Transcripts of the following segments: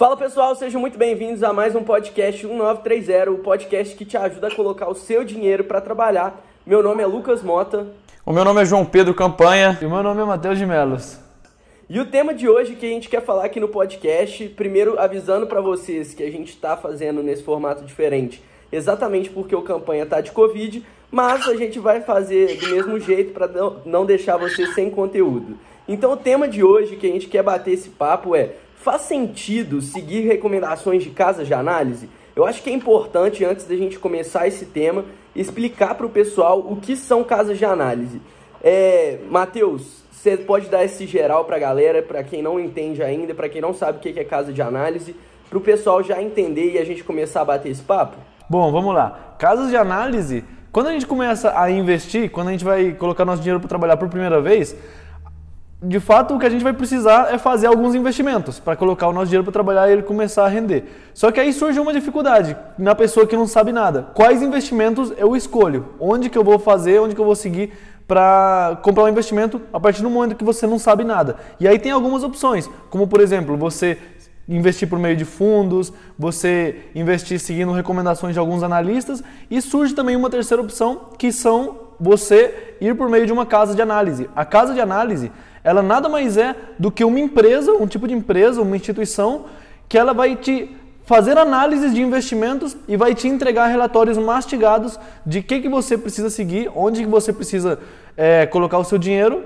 Fala pessoal, sejam muito bem-vindos a mais um podcast 1930, o podcast que te ajuda a colocar o seu dinheiro para trabalhar. Meu nome é Lucas Mota. O meu nome é João Pedro Campanha. E o meu nome é Matheus de Melos. E o tema de hoje que a gente quer falar aqui no podcast, primeiro avisando para vocês que a gente está fazendo nesse formato diferente, exatamente porque o campanha tá de Covid, mas a gente vai fazer do mesmo jeito para não deixar vocês sem conteúdo. Então o tema de hoje que a gente quer bater esse papo é: faz sentido seguir recomendações de casas de análise? Eu acho que é importante, antes da gente começar esse tema, explicar para o pessoal o que são casas de análise. É, Matheus, você pode dar esse geral para a galera, para quem não entende ainda, para quem não sabe o que é casa de análise, para o pessoal já entender e a gente começar a bater esse papo? Bom, vamos lá. Casas de análise, quando a gente começa a investir, quando a gente vai colocar nosso dinheiro para trabalhar por primeira vez, de fato, o que a gente vai precisar é fazer alguns investimentos para colocar o nosso dinheiro para trabalhar e ele começar a render. Só que aí surge uma dificuldade na pessoa que não sabe nada. Quais investimentos eu escolho? Onde que eu vou fazer? Onde que eu vou seguir para comprar um investimento a partir do momento que você não sabe nada. E aí tem algumas opções, como por exemplo, você investir por meio de fundos, você investir seguindo recomendações de alguns analistas e surge também uma terceira opção, que são você ir por meio de uma casa de análise. A casa de análise, ela nada mais é do que uma empresa, um tipo de empresa, uma instituição que ela vai te fazer análises de investimentos e vai te entregar relatórios mastigados de que, que você precisa seguir, onde que você precisa é, colocar o seu dinheiro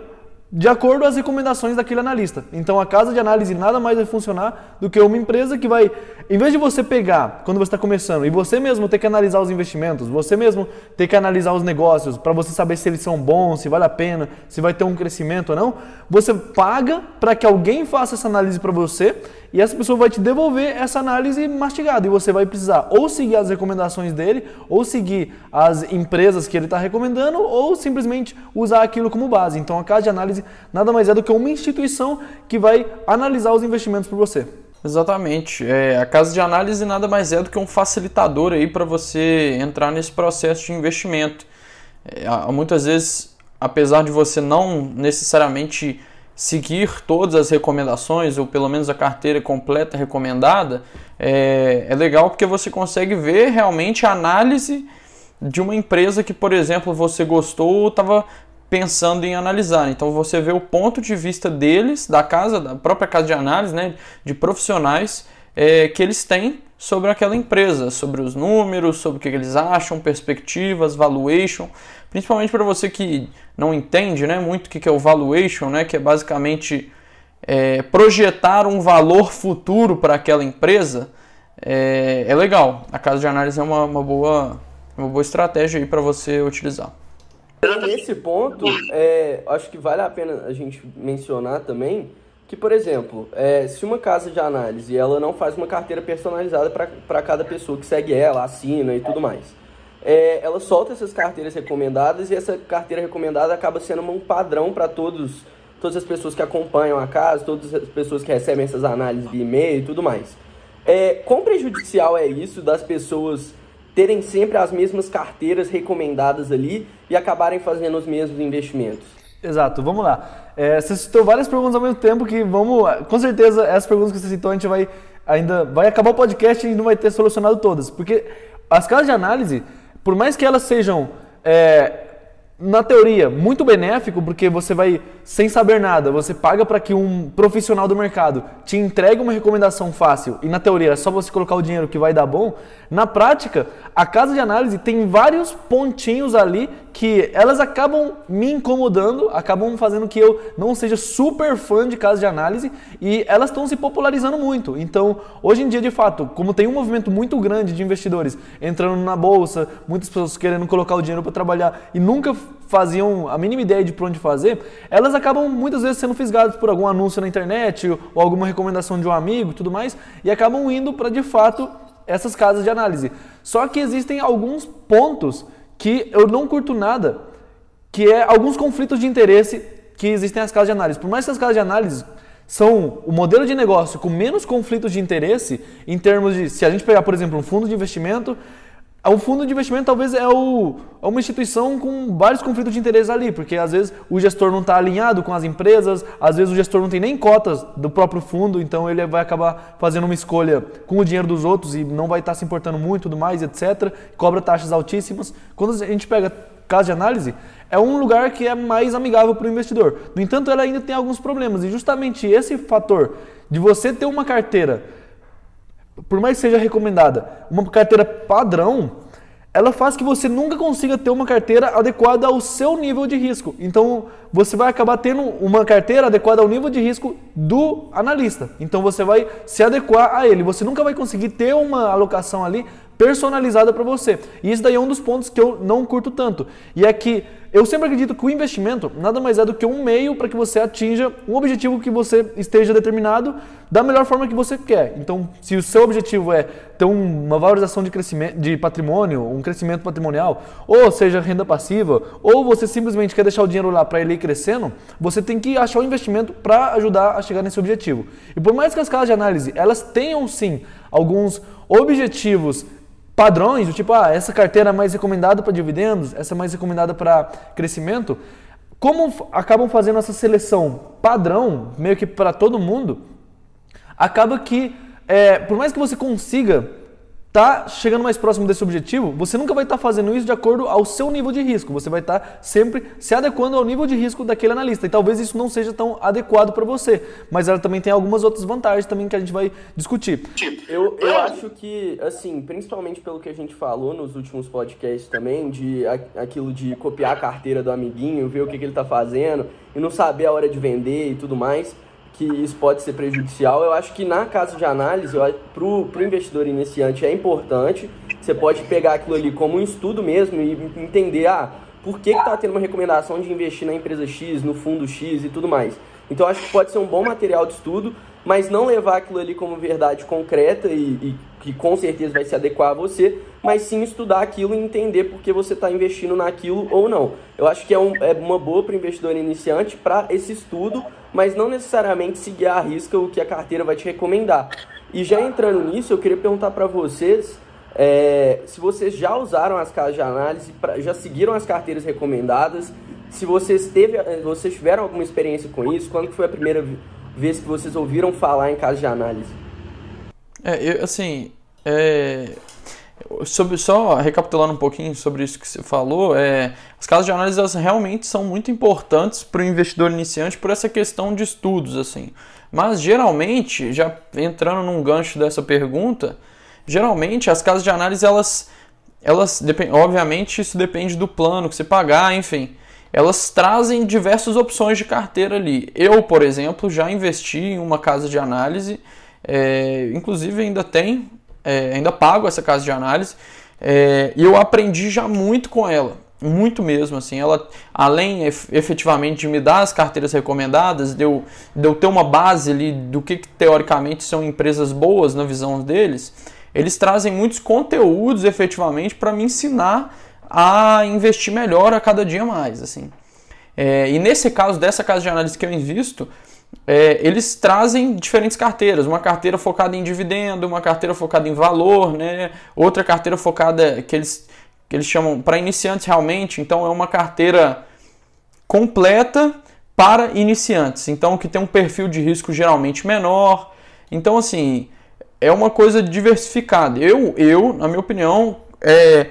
de acordo com as recomendações daquele analista. Então a casa de análise nada mais vai funcionar do que uma empresa que vai, em vez de você pegar quando você está começando e você mesmo ter que analisar os investimentos, você mesmo ter que analisar os negócios para você saber se eles são bons, se vale a pena, se vai ter um crescimento ou não, você paga para que alguém faça essa análise para você e essa pessoa vai te devolver essa análise mastigada e você vai precisar ou seguir as recomendações dele, ou seguir as empresas que ele está recomendando, ou simplesmente usar aquilo como base. Então a casa de análise nada mais é do que uma instituição que vai analisar os investimentos por você. Exatamente. É, a casa de análise nada mais é do que um facilitador aí para você entrar nesse processo de investimento. É, muitas vezes, apesar de você não necessariamente seguir todas as recomendações, ou pelo menos a carteira completa recomendada, é, é legal porque você consegue ver realmente a análise de uma empresa que, por exemplo, você gostou ou estava pensando em analisar. Então você vê o ponto de vista deles, da casa, da própria casa de análise, né, de profissionais é, que eles têm sobre aquela empresa, sobre os números, sobre o que eles acham, perspectivas, valuation, principalmente para você que não entende né, muito o que é o valuation, né, que é basicamente é, projetar um valor futuro para aquela empresa, é, é, legal. A casa de análise é uma, uma boa, uma boa estratégia para você utilizar. Nesse ponto, é, acho que vale a pena a gente mencionar também que, por exemplo, é, se uma casa de análise ela não faz uma carteira personalizada para cada pessoa que segue ela, assina e tudo mais, é, ela solta essas carteiras recomendadas e essa carteira recomendada acaba sendo um padrão para todos todas as pessoas que acompanham a casa, todas as pessoas que recebem essas análises de e-mail e tudo mais. É, quão prejudicial é isso das pessoas terem sempre as mesmas carteiras recomendadas ali e acabarem fazendo os mesmos investimentos? Exato, vamos lá. É, você citou várias perguntas ao mesmo tempo que vamos, com certeza essas perguntas que você citou a gente vai ainda vai acabar o podcast e não vai ter solucionado todas, porque as casas de análise, por mais que elas sejam é, na teoria, muito benéfico, porque você vai, sem saber nada, você paga para que um profissional do mercado te entregue uma recomendação fácil e na teoria é só você colocar o dinheiro que vai dar bom. Na prática, a casa de análise tem vários pontinhos ali que elas acabam me incomodando, acabam fazendo que eu não seja super fã de casa de análise e elas estão se popularizando muito. Então, hoje em dia, de fato, como tem um movimento muito grande de investidores entrando na bolsa, muitas pessoas querendo colocar o dinheiro para trabalhar e nunca faziam a mínima ideia de por onde fazer, elas acabam muitas vezes sendo fisgadas por algum anúncio na internet ou alguma recomendação de um amigo e tudo mais e acabam indo para de fato essas casas de análise. Só que existem alguns pontos que eu não curto nada, que é alguns conflitos de interesse que existem nas casas de análise. Por mais que as casas de análise são o modelo de negócio com menos conflitos de interesse em termos de, se a gente pegar, por exemplo, um fundo de investimento, o fundo de investimento talvez é, o, é uma instituição com vários conflitos de interesse ali, porque às vezes o gestor não está alinhado com as empresas, às vezes o gestor não tem nem cotas do próprio fundo, então ele vai acabar fazendo uma escolha com o dinheiro dos outros e não vai estar tá se importando muito, tudo mais, etc. Cobra taxas altíssimas. Quando a gente pega caso de análise, é um lugar que é mais amigável para o investidor. No entanto, ela ainda tem alguns problemas e justamente esse fator de você ter uma carteira por mais que seja recomendada, uma carteira padrão, ela faz que você nunca consiga ter uma carteira adequada ao seu nível de risco. Então, você vai acabar tendo uma carteira adequada ao nível de risco do analista. Então, você vai se adequar a ele. Você nunca vai conseguir ter uma alocação ali personalizada para você. E isso daí é um dos pontos que eu não curto tanto. E é que eu sempre acredito que o investimento nada mais é do que um meio para que você atinja um objetivo que você esteja determinado da melhor forma que você quer. Então, se o seu objetivo é ter uma valorização de crescimento de patrimônio, um crescimento patrimonial, ou seja, renda passiva, ou você simplesmente quer deixar o dinheiro lá para ele ir crescendo, você tem que achar um investimento para ajudar a chegar nesse objetivo. E por mais que as casas de análise, elas tenham sim alguns objetivos padrões, tipo, ah, essa carteira é mais recomendada para dividendos, essa é mais recomendada para crescimento, como acabam fazendo essa seleção padrão, meio que para todo mundo, acaba que, é, por mais que você consiga está chegando mais próximo desse objetivo, você nunca vai estar tá fazendo isso de acordo ao seu nível de risco. Você vai estar tá sempre se adequando ao nível de risco daquele analista. E talvez isso não seja tão adequado para você. Mas ela também tem algumas outras vantagens também que a gente vai discutir. Eu, eu acho que, assim, principalmente pelo que a gente falou nos últimos podcasts também, de aquilo de copiar a carteira do amiguinho, ver o que, que ele está fazendo e não saber a hora de vender e tudo mais que isso pode ser prejudicial. Eu acho que na casa de análise, para o investidor iniciante é importante. Você pode pegar aquilo ali como um estudo mesmo e entender, ah, por que está tendo uma recomendação de investir na empresa X, no fundo X e tudo mais. Então acho que pode ser um bom material de estudo, mas não levar aquilo ali como verdade concreta e, que com certeza vai se adequar a você, mas sim estudar aquilo e entender por que você está investindo naquilo ou não. Eu acho que é, um, é uma boa para o investidor iniciante para esse estudo, mas não necessariamente seguir à risca o que a carteira vai te recomendar. E já entrando nisso, eu queria perguntar para vocês é, se vocês já usaram as casas de análise, pra, já seguiram as carteiras recomendadas, se vocês, teve, vocês tiveram alguma experiência com isso, quando foi a primeira vez que vocês ouviram falar em casas de análise? É, eu, assim, é, sobre, só recapitulando um pouquinho sobre isso que você falou, é, as casas de análise elas realmente são muito importantes para o investidor iniciante por essa questão de estudos, assim. Mas geralmente, já entrando num gancho dessa pergunta, geralmente as casas de análise elas, elas obviamente isso depende do plano que você pagar, enfim elas trazem diversas opções de carteira ali. Eu, por exemplo, já investi em uma casa de análise é, inclusive ainda tem, é, ainda pago essa casa de análise é, e eu aprendi já muito com ela, muito mesmo assim. Ela, além efetivamente de me dar as carteiras recomendadas, de eu, de ter uma base ali do que, que teoricamente são empresas boas na visão deles, eles trazem muitos conteúdos efetivamente para me ensinar a investir melhor a cada dia mais, assim. É, e nesse caso dessa casa de análise que eu invisto, é, eles trazem diferentes carteiras. Uma carteira focada em dividendo, uma carteira focada em valor, né? outra carteira focada que eles, que eles chamam para iniciantes realmente. Então é uma carteira completa para iniciantes. Então que tem um perfil de risco geralmente menor. Então assim é uma coisa diversificada. Eu, eu na minha opinião, é,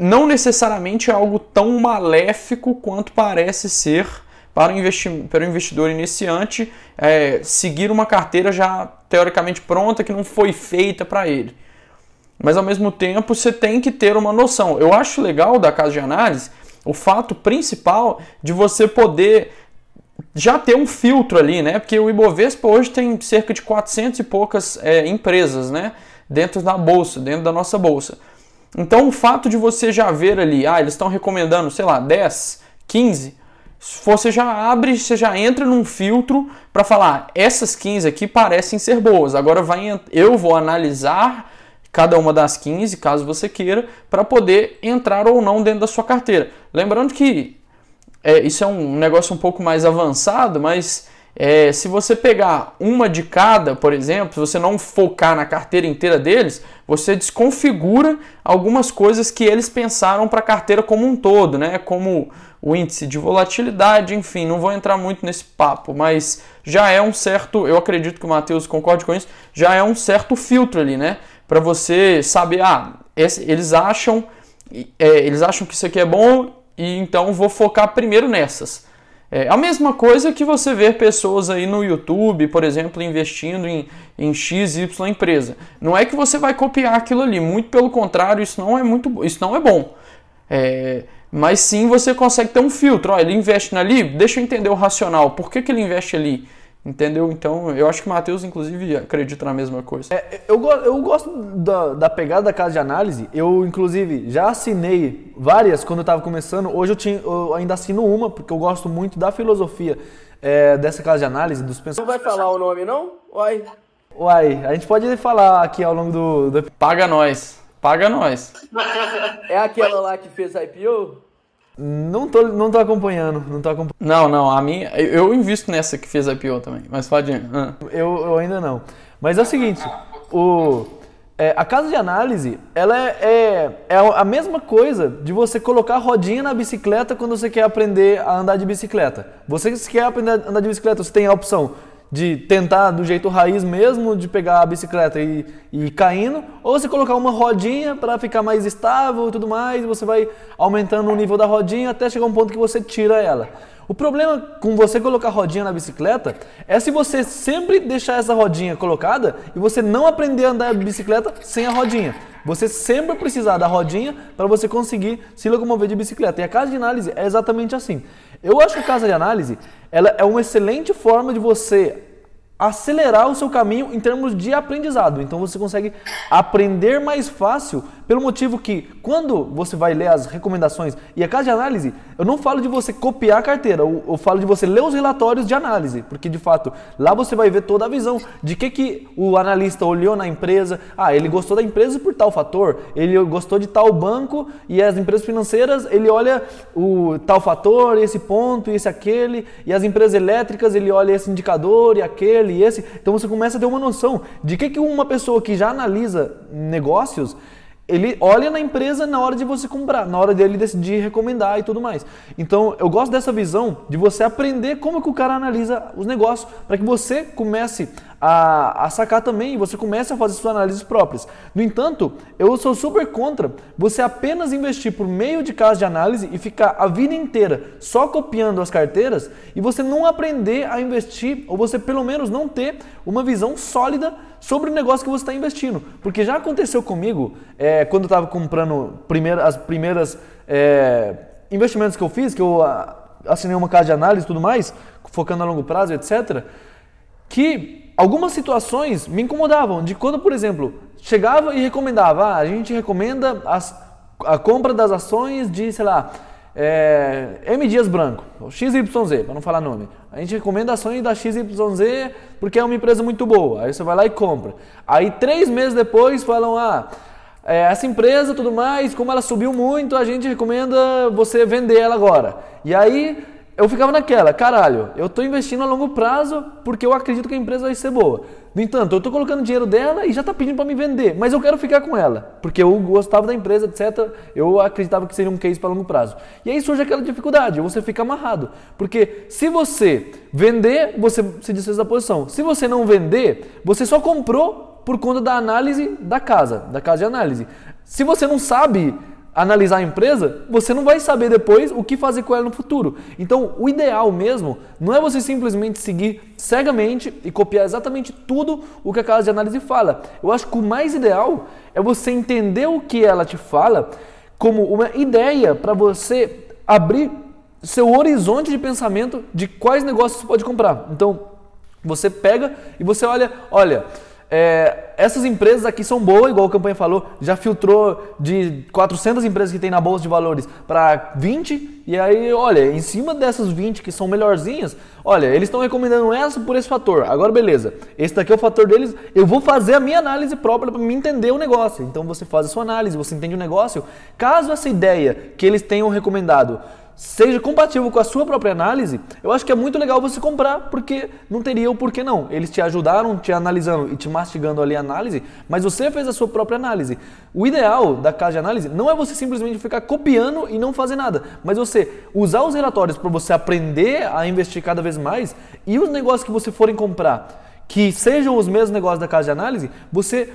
não necessariamente é algo tão maléfico quanto parece ser para o, investi para o investidor iniciante é, seguir uma carteira já teoricamente pronta que não foi feita para ele. Mas ao mesmo tempo você tem que ter uma noção. Eu acho legal da casa de análise o fato principal de você poder já ter um filtro ali, né? Porque o Ibovespa hoje tem cerca de 400 e poucas é, empresas, né? Dentro da bolsa, dentro da nossa bolsa. Então o fato de você já ver ali, ah, eles estão recomendando, sei lá, 10, 15, você já abre, você já entra num filtro para falar, essas 15 aqui parecem ser boas. Agora vai, eu vou analisar cada uma das 15, caso você queira, para poder entrar ou não dentro da sua carteira. Lembrando que é, isso é um negócio um pouco mais avançado, mas É, se você pegar uma de cada, por exemplo, se você não focar na carteira inteira deles, você desconfigura algumas coisas que eles pensaram para a carteira como um todo, né? Como o índice de volatilidade, enfim, não vou entrar muito nesse papo, mas já é um certo, eu acredito que o Matheus concorde com isso, já é um certo filtro ali, né? Para você saber, ah, esse, eles acham, é, eles acham que isso aqui é bom e então vou focar primeiro nessas. É a mesma coisa que você ver pessoas aí no YouTube, por exemplo, investindo em, em X, Y empresa. Não é que você vai copiar aquilo ali, muito pelo contrário, isso não é muito, isso não é bom. É, mas sim você consegue ter um filtro. Ó, ele investe ali, deixa eu entender o racional. Por que, que ele investe ali? Entendeu? Então, eu acho que o Matheus, inclusive, acredita na mesma coisa. É, eu, eu gosto da, da, pegada da casa de análise. Eu, inclusive, já assinei várias quando eu estava começando. Hoje eu, tinha, eu, ainda assino uma, porque eu gosto muito da filosofia é, dessa casa de análise, dos pensamentos. Não vai falar o nome, não? Uai. Uai, a gente pode falar aqui ao longo do... do... Paga nós. Paga nós. É aquela lá que fez IPO? Não tô, não tô acompanhando, não tô acompanhando. Não, não, a minha. Eu invisto nessa que fez IPO também, mas pode ir. Ah. Eu, eu ainda não. Mas é o seguinte, o, é, a casa de análise, ela é, é, é, a mesma coisa de você colocar rodinha na bicicleta quando você quer aprender a andar de bicicleta. Você quer aprender a andar de bicicleta, você tem a opção de tentar do jeito raiz mesmo, de pegar a bicicleta e, e ir caindo, ou você colocar uma rodinha para ficar mais estável e tudo mais, você vai aumentando o nível da rodinha até chegar um ponto que você tira ela. O problema com você colocar rodinha na bicicleta é se você sempre deixar essa rodinha colocada e você não aprender a andar de bicicleta sem a rodinha. Você sempre precisar da rodinha para você conseguir se locomover de bicicleta. E a casa de análise é exatamente assim. Eu acho que a casa de análise ela é uma excelente forma de você acelerar o seu caminho em termos de aprendizado. Então você consegue aprender mais fácil, pelo motivo que quando você vai ler as recomendações e a casa de análise, eu não falo de você copiar a carteira, eu, eu falo de você ler os relatórios de análise, porque de fato lá você vai ver toda a visão de que que o analista olhou na empresa. Ah, ele gostou da empresa por tal fator, ele gostou de tal banco e as empresas financeiras ele olha o tal fator, esse ponto, esse aquele, e as empresas elétricas ele olha esse indicador e aquele e esse. Então você começa a ter uma noção de que, que uma pessoa que já analisa negócios ele olha na empresa na hora de você comprar, na hora dele decidir recomendar e tudo mais. Então, eu gosto dessa visão de você aprender como que o cara analisa os negócios, para que você comece a, a sacar também e você comece a fazer suas análises próprias. No entanto, eu sou super contra você apenas investir por meio de casa de análise e ficar a vida inteira só copiando as carteiras e você não aprender a investir, ou você pelo menos não ter uma visão sólida sobre o negócio que você está investindo. Porque já aconteceu comigo é, quando eu estava comprando primeira, as primeiras é, investimentos que eu fiz, que eu assinei uma casa de análise e tudo mais, focando a longo prazo, etc. Que algumas situações me incomodavam. De quando, por exemplo, chegava e recomendava, ah, a gente recomenda as, a compra das ações de, sei lá, é, M Dias Branco, XYZ, para não falar nome. A gente recomenda ações da XYZ porque é uma empresa muito boa. Aí você vai lá e compra. Aí três meses depois falam, ah, é, essa empresa tudo mais, como ela subiu muito, a gente recomenda você vender ela agora. E aí eu ficava naquela, caralho, eu estou investindo a longo prazo porque eu acredito que a empresa vai ser boa. No entanto, eu estou colocando dinheiro dela e já está pedindo para me vender, mas eu quero ficar com ela, porque eu gostava da empresa, etc. Eu acreditava que seria um case para longo prazo. E aí surge aquela dificuldade, você fica amarrado. Porque se você vender, você se desfez da posição. Se você não vender, você só comprou por conta da análise da casa, da casa de análise. Se você não sabe analisar a empresa, você não vai saber depois o que fazer com ela no futuro. Então, o ideal mesmo não é você simplesmente seguir cegamente e copiar exatamente tudo o que a casa de análise fala. Eu acho que o mais ideal é você entender o que ela te fala como uma ideia para você abrir seu horizonte de pensamento de quais negócios você pode comprar. Então, você pega e você olha, olha, é, essas empresas aqui são boas, igual a campanha falou, já filtrou de 400 empresas que tem na bolsa de valores para 20, e aí, olha, em cima dessas 20 que são melhorzinhas, olha, eles estão recomendando essa por esse fator. Agora, beleza, esse daqui é o fator deles, eu vou fazer a minha análise própria para me entender o negócio. Então, você faz a sua análise, você entende o negócio. Caso essa ideia que eles tenham recomendado seja compatível com a sua própria análise, eu acho que é muito legal você comprar, porque não teria o porquê não. Eles te ajudaram, te analisando e te mastigando ali a análise, mas você fez a sua própria análise. O ideal da casa de análise não é você simplesmente ficar copiando e não fazer nada, mas você usar os relatórios para você aprender a investir cada vez mais e os negócios que você forem comprar, que sejam os mesmos negócios da casa de análise, você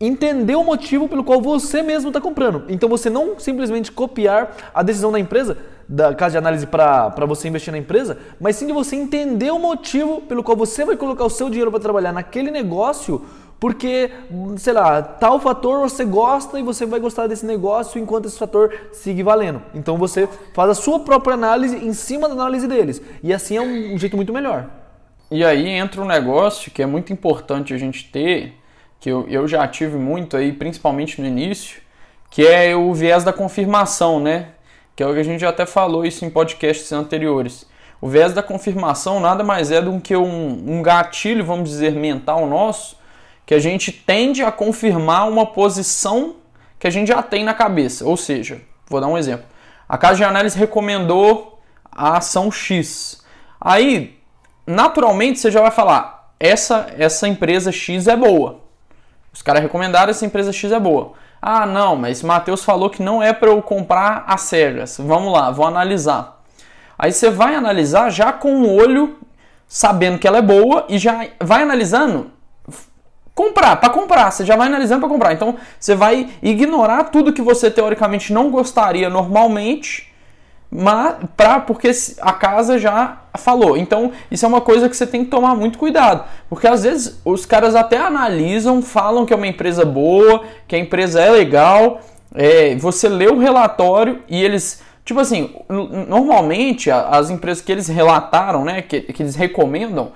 entender o motivo pelo qual você mesmo está comprando. Então você não simplesmente copiar a decisão da empresa, da casa de análise para você investir na empresa, mas sim de você entender o motivo pelo qual você vai colocar o seu dinheiro para trabalhar naquele negócio, porque, sei lá, tal fator você gosta e você vai gostar desse negócio enquanto esse fator siga valendo. Então você faz a sua própria análise em cima da análise deles. E assim é um jeito muito melhor. E aí entra um negócio que é muito importante a gente ter, que eu, eu já tive muito aí, principalmente no início, que é o viés da confirmação, né? Que é o que a gente já até falou isso em podcasts anteriores. O viés da confirmação nada mais é do que um, um gatilho, vamos dizer, mental nosso, que a gente tende a confirmar uma posição que a gente já tem na cabeça. Ou seja, vou dar um exemplo. A casa de análise recomendou a ação X. Aí, naturalmente, você já vai falar: essa, essa empresa X é boa. Os caras recomendaram essa empresa X é boa. Ah, não, mas Matheus falou que não é para eu comprar as cegas. Vamos lá, vou analisar. Aí você vai analisar já com o olho sabendo que ela é boa e já vai analisando comprar, para comprar, você já vai analisando para comprar. Então, você vai ignorar tudo que você teoricamente não gostaria normalmente mas pra, porque a casa já falou. Então, isso é uma coisa que você tem que tomar muito cuidado. Porque às vezes os caras até analisam, falam que é uma empresa boa, que a empresa é legal. É, você lê o relatório e eles. Tipo assim, normalmente as empresas que eles relataram, né, que, que eles recomendam,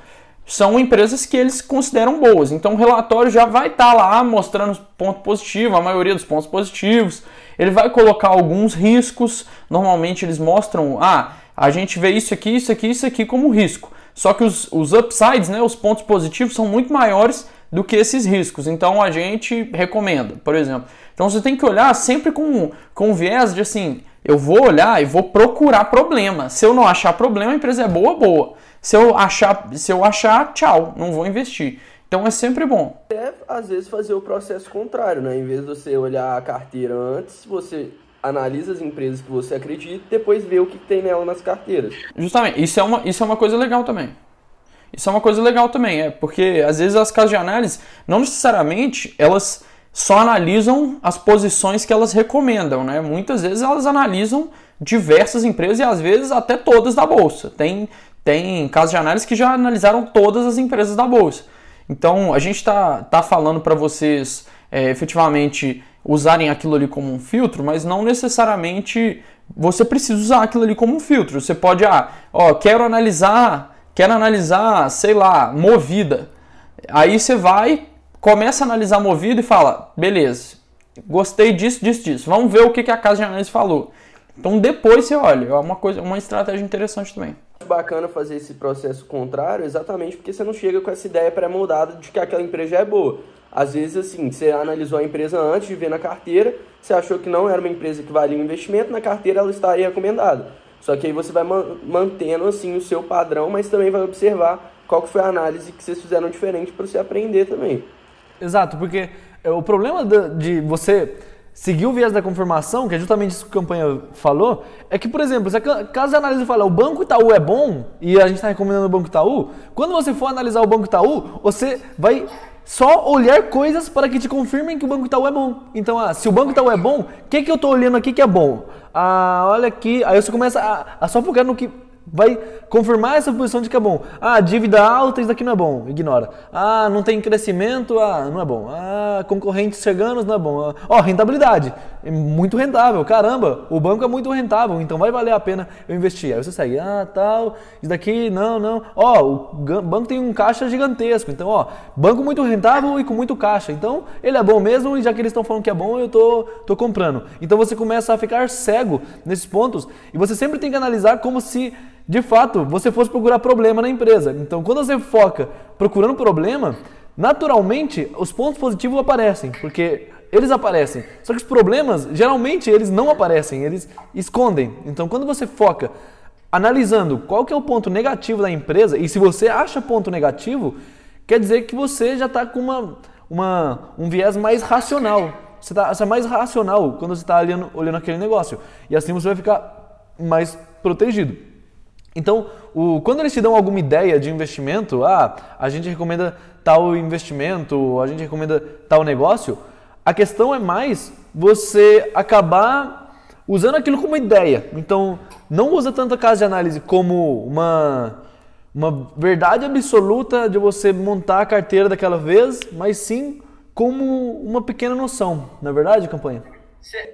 são empresas que eles consideram boas. Então o relatório já vai estar tá lá mostrando ponto positivo, a maioria dos pontos positivos. Ele vai colocar alguns riscos. Normalmente eles mostram, ah, a gente vê isso aqui, isso aqui, isso aqui como risco. Só que os, os upsides, né, os pontos positivos, são muito maiores do que esses riscos. Então a gente recomenda, por exemplo. Então você tem que olhar sempre com, com viés de assim, eu vou olhar e vou procurar problema. Se eu não achar problema, a empresa é boa, boa. Se eu achar, se eu achar, tchau, não vou investir. Então é sempre bom. É, às vezes, fazer o processo contrário, né? Em vez de você olhar a carteira antes, você analisa as empresas que você acredita e depois vê o que tem nela nas carteiras. Justamente, isso é uma, isso é uma coisa legal também. Isso é uma coisa legal também, é porque às vezes as casas de análise, não necessariamente elas só analisam as posições que elas recomendam, né? Muitas vezes elas analisam diversas empresas e às vezes até todas da bolsa. Tem, tem casos de análise que já analisaram todas as empresas da bolsa. Então a gente está tá falando para vocês é, efetivamente usarem aquilo ali como um filtro, mas não necessariamente você precisa usar aquilo ali como um filtro. Você pode, ah, ó, quero analisar, quero analisar, sei lá, movida. Aí você vai, começa a analisar movida e fala, beleza, gostei disso, disso, disso. Vamos ver o que, que a casa de análise falou. Então depois você olha, é uma coisa, uma estratégia interessante também bacana fazer esse processo contrário exatamente porque você não chega com essa ideia pré-moldada de que aquela empresa é boa. Às vezes, assim, você analisou a empresa antes de ver na carteira, você achou que não era uma empresa que valia um investimento, na carteira ela estaria recomendada. Só que aí você vai mantendo, assim, o seu padrão, mas também vai observar qual que foi a análise que vocês fizeram diferente para você aprender também. Exato, porque é, o problema de você seguir o viés da confirmação, que é justamente isso que a campanha falou, é que, por exemplo, se a casa análise fala o Banco Itaú é bom e a gente está recomendando o Banco Itaú, quando você for analisar o Banco Itaú, você vai só olhar coisas para que te confirmem que o Banco Itaú é bom. Então, ah, se o Banco Itaú é bom, o que, que eu estou olhando aqui que é bom? Ah, olha aqui. Aí você começa a, a só focar no que vai confirmar essa posição de que é bom. Ah, dívida alta, isso daqui não é bom, ignora. Ah, não tem crescimento, ah, não é bom. Ah, concorrentes chegando, não é bom. Ó, oh, rentabilidade, é muito rentável, caramba, o banco é muito rentável, então vai valer a pena eu investir. Aí você segue, ah, tal, isso daqui, não, não. Ó, oh, o banco tem um caixa gigantesco, então, ó, banco muito rentável e com muito caixa. Então, ele é bom mesmo e já que eles estão falando que é bom, eu tô, tô comprando. Então você começa a ficar cego nesses pontos e você sempre tem que analisar como se de fato, você fosse procurar problema na empresa. Então, quando você foca procurando problema, naturalmente os pontos positivos aparecem, porque eles aparecem. Só que os problemas, geralmente, eles não aparecem, eles escondem. Então, quando você foca analisando qual que é o ponto negativo da empresa, e se você acha ponto negativo, quer dizer que você já está com uma, uma, um viés mais racional. Você, tá, você é mais racional quando você está olhando, olhando aquele negócio. E assim você vai ficar mais protegido. Então, o, quando eles te dão alguma ideia de investimento, ah, a gente recomenda tal investimento, a gente recomenda tal negócio, a questão é mais você acabar usando aquilo como ideia. Então, não usa tanto a casa de análise como uma, uma verdade absoluta de você montar a carteira daquela vez, mas sim como uma pequena noção. Na é verdade, campanha?